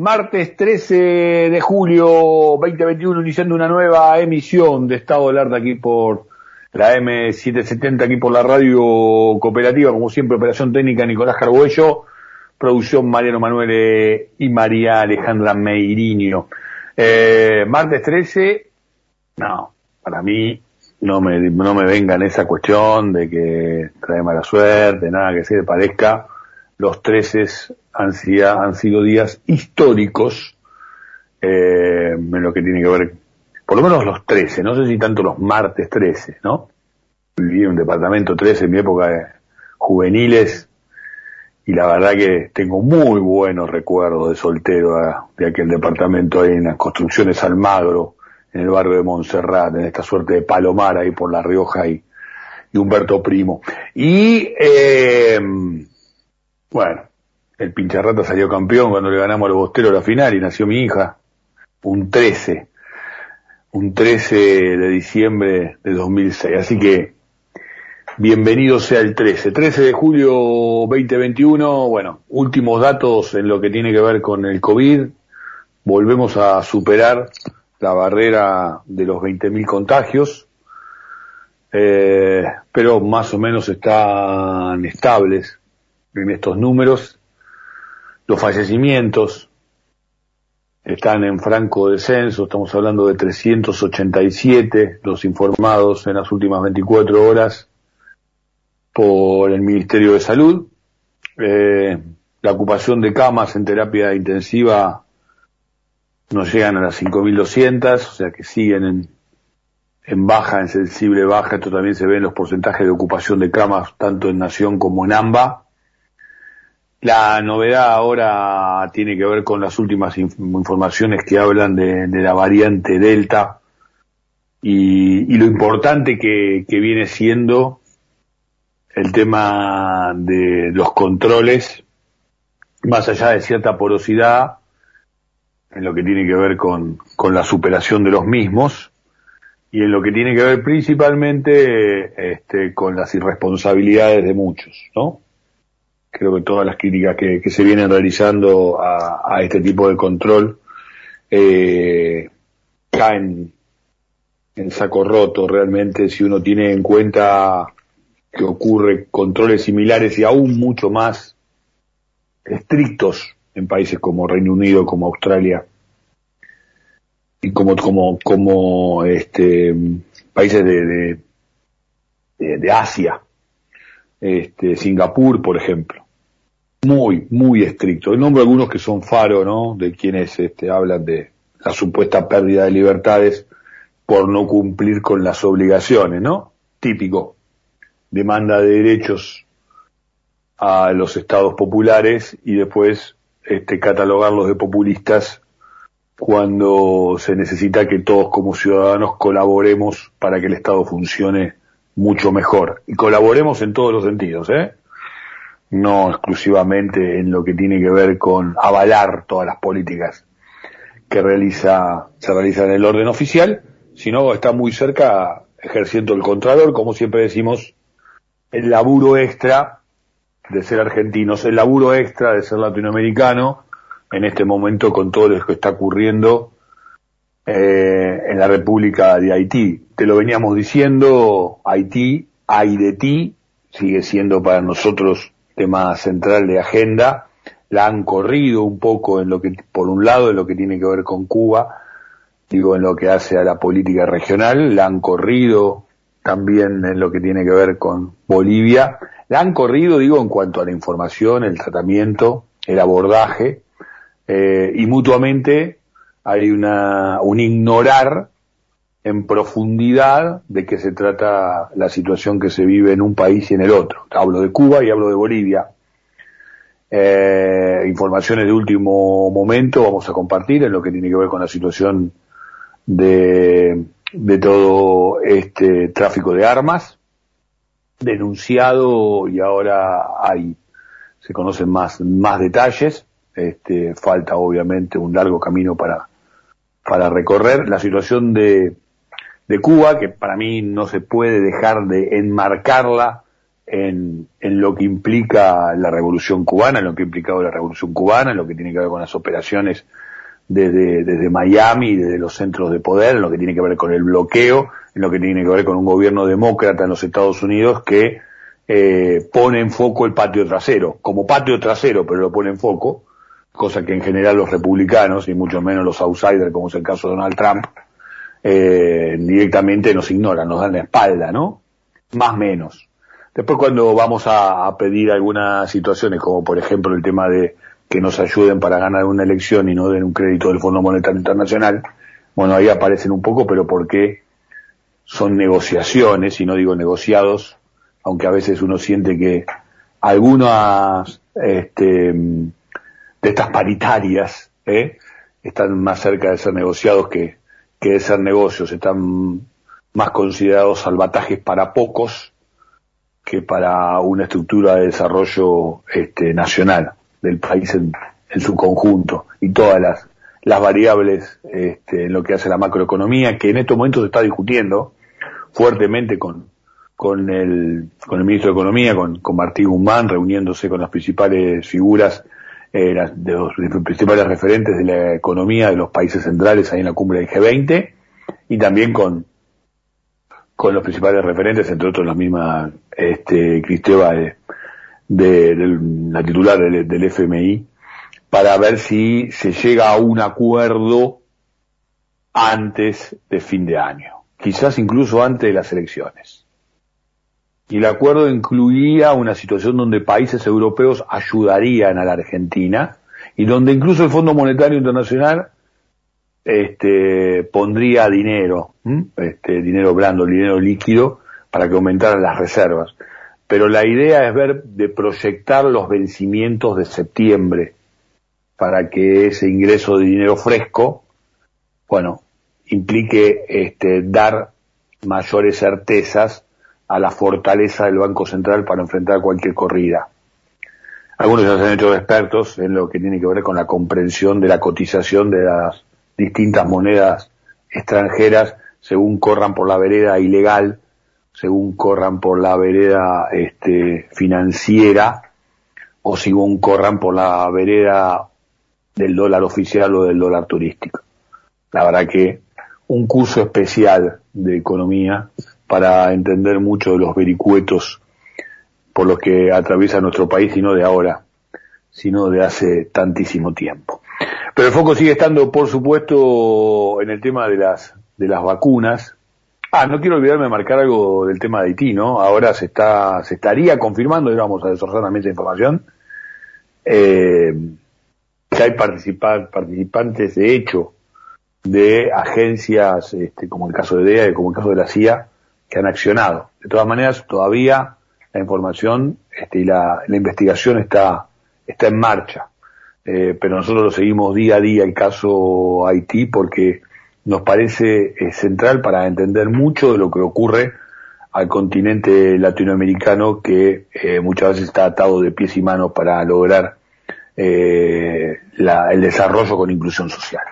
Martes 13 de julio 2021, iniciando una nueva emisión de Estado del Arte aquí por la M770, aquí por la radio cooperativa, como siempre, operación técnica Nicolás Carbuello, producción Mariano Manuel y María Alejandra Meiriño. Eh, martes 13, no, para mí no me, no me vengan esa cuestión de que trae mala suerte, nada que se le parezca. Los 13 han, sido, han sido días históricos eh, en lo que tiene que ver, por lo menos los 13, no sé si tanto los martes 13, ¿no? Viví en un departamento 13 en mi época de juveniles y la verdad que tengo muy buenos recuerdos de soltero de aquel departamento ahí en las construcciones Almagro, en el barrio de Montserrat, en esta suerte de Palomar ahí por La Rioja y, y Humberto Primo. Y, eh, bueno, el pincharrata salió campeón cuando le ganamos a los bosteros la final y nació mi hija, un 13, un 13 de diciembre de 2006. Así que, bienvenido sea el 13. 13 de julio 2021, bueno, últimos datos en lo que tiene que ver con el COVID. Volvemos a superar la barrera de los 20.000 contagios, eh, pero más o menos están estables en estos números. Los fallecimientos están en franco descenso, estamos hablando de 387 los informados en las últimas 24 horas por el Ministerio de Salud. Eh, la ocupación de camas en terapia intensiva no llegan a las 5.200, o sea que siguen en, en baja, en sensible baja. Esto también se ve en los porcentajes de ocupación de camas, tanto en Nación como en AMBA. La novedad ahora tiene que ver con las últimas informaciones que hablan de, la variante Delta y, lo importante que, que viene siendo el tema de los controles, más allá de cierta porosidad, en lo que tiene que ver con, con la superación de los mismos y en lo que tiene que ver principalmente este, con las irresponsabilidades de muchos, ¿no? Creo que todas las críticas que, que se vienen realizando a, este tipo de control eh, caen en saco roto realmente si uno tiene en cuenta que ocurre controles similares y aún mucho más estrictos en países como Reino Unido, como Australia y como como como este países de de, de Asia, este Singapur, por ejemplo, muy muy estricto. El nombre algunos que son faro, ¿no? De quienes este hablan de la supuesta pérdida de libertades por no cumplir con las obligaciones, ¿no? Típico. Demanda de derechos a los estados populares y después este, catalogarlos de populistas cuando se necesita que todos como ciudadanos colaboremos para que el Estado funcione mucho mejor. Y colaboremos en todos los sentidos, ¿eh? No exclusivamente en lo que tiene que ver con avalar todas las políticas que realiza, se realizan en el orden oficial, sino está muy cerca ejerciendo el Contralor, como siempre decimos, el laburo extra de ser argentinos, el laburo extra de ser latinoamericano, en este momento con todo lo que está ocurriendo eh, en la República de Haití. Te lo veníamos diciendo, Haití, ti, sigue siendo para nosotros tema central de agenda. La han corrido un poco en lo que, por un lado, en lo que tiene que ver con Cuba, digo, en lo que hace a la política regional, la han corrido también en lo que tiene que ver con Bolivia. La han corrido, digo, en cuanto a la información, el tratamiento, el abordaje, eh, y mutuamente hay una, un ignorar en profundidad de qué se trata la situación que se vive en un país y en el otro. Hablo de Cuba y hablo de Bolivia. Eh, informaciones de último momento vamos a compartir en lo que tiene que ver con la situación de, de todo este tráfico de armas, denunciado y ahora hay, se conocen más, más detalles. Este, falta obviamente un largo camino para, para recorrer. La situación de, de Cuba, que para mí no se puede dejar de enmarcarla en, en lo que implica la revolución cubana, en lo que ha implicado la revolución cubana, en lo que tiene que ver con las operaciones desde, desde Miami, desde los centros de poder, en lo que tiene que ver con el bloqueo, en lo que tiene que ver con un gobierno demócrata en los Estados Unidos que eh, pone en foco el patio trasero, como patio trasero, pero lo pone en foco, cosa que en general los republicanos y mucho menos los outsiders, como es el caso de Donald Trump, eh, directamente nos ignoran, nos dan la espalda, ¿no? Más menos. Después cuando vamos a, pedir algunas situaciones, como por ejemplo el tema de que nos ayuden para ganar una elección y no den un crédito del Fondo Monetario Internacional, bueno, ahí aparecen un poco, pero porque son negociaciones, y no digo negociados, aunque a veces uno siente que algunas este, de estas paritarias ¿eh? están más cerca de ser negociados que, que ser negocios, están más considerados salvatajes para pocos que para una estructura de desarrollo este, nacional del país en, su conjunto y todas las, las variables este, en lo que hace la macroeconomía, que en estos momentos se está discutiendo fuertemente con, con, el, con el ministro de Economía, con, con Martín Guzmán, reuniéndose con las principales figuras eh, de los principales referentes de la economía de los países centrales ahí en la cumbre del G20 y también con, con los principales referentes, entre otros la misma este, Cristeva de, la titular del, del, FMI, para ver si se llega a un acuerdo antes de fin de año, quizás incluso antes de las elecciones y el acuerdo incluía una situación donde países europeos ayudarían a la Argentina y donde incluso el Fondo Monetario Internacional este, pondría dinero, este, dinero blando, dinero líquido, para que aumentaran las reservas. Pero la idea es ver de proyectar los vencimientos de septiembre para que ese ingreso de dinero fresco, bueno, implique este, dar mayores certezas a la fortaleza del Banco Central para enfrentar cualquier corrida. Algunos ya se han hecho expertos en lo que tiene que ver con la comprensión de la cotización de las distintas monedas extranjeras según corran por la vereda ilegal, según corran por la vereda este, financiera o según corran por la vereda del dólar oficial o del dólar turístico. La verdad que un curso especial de economía para entender mucho de los vericuetos por los que atraviesa nuestro país y no de ahora, sino de hace tantísimo tiempo. Pero el foco sigue estando, por supuesto, en el tema de las, de las vacunas. Ah, no quiero olvidarme de marcar algo del tema de Haití, ¿no? Ahora se está, se estaría confirmando, y vamos a desorzar también esa información, eh, que hay participantes de hecho de agencias, este, como el caso de DEA como el caso de la CIA, que han accionado. De todas maneras, todavía la información este, y la, investigación está, está en marcha. Eh, pero nosotros lo seguimos día a día el caso Haití porque nos parece eh, central para entender mucho de lo que ocurre al continente latinoamericano que eh, muchas veces está atado de pies y manos para lograr el desarrollo con inclusión social.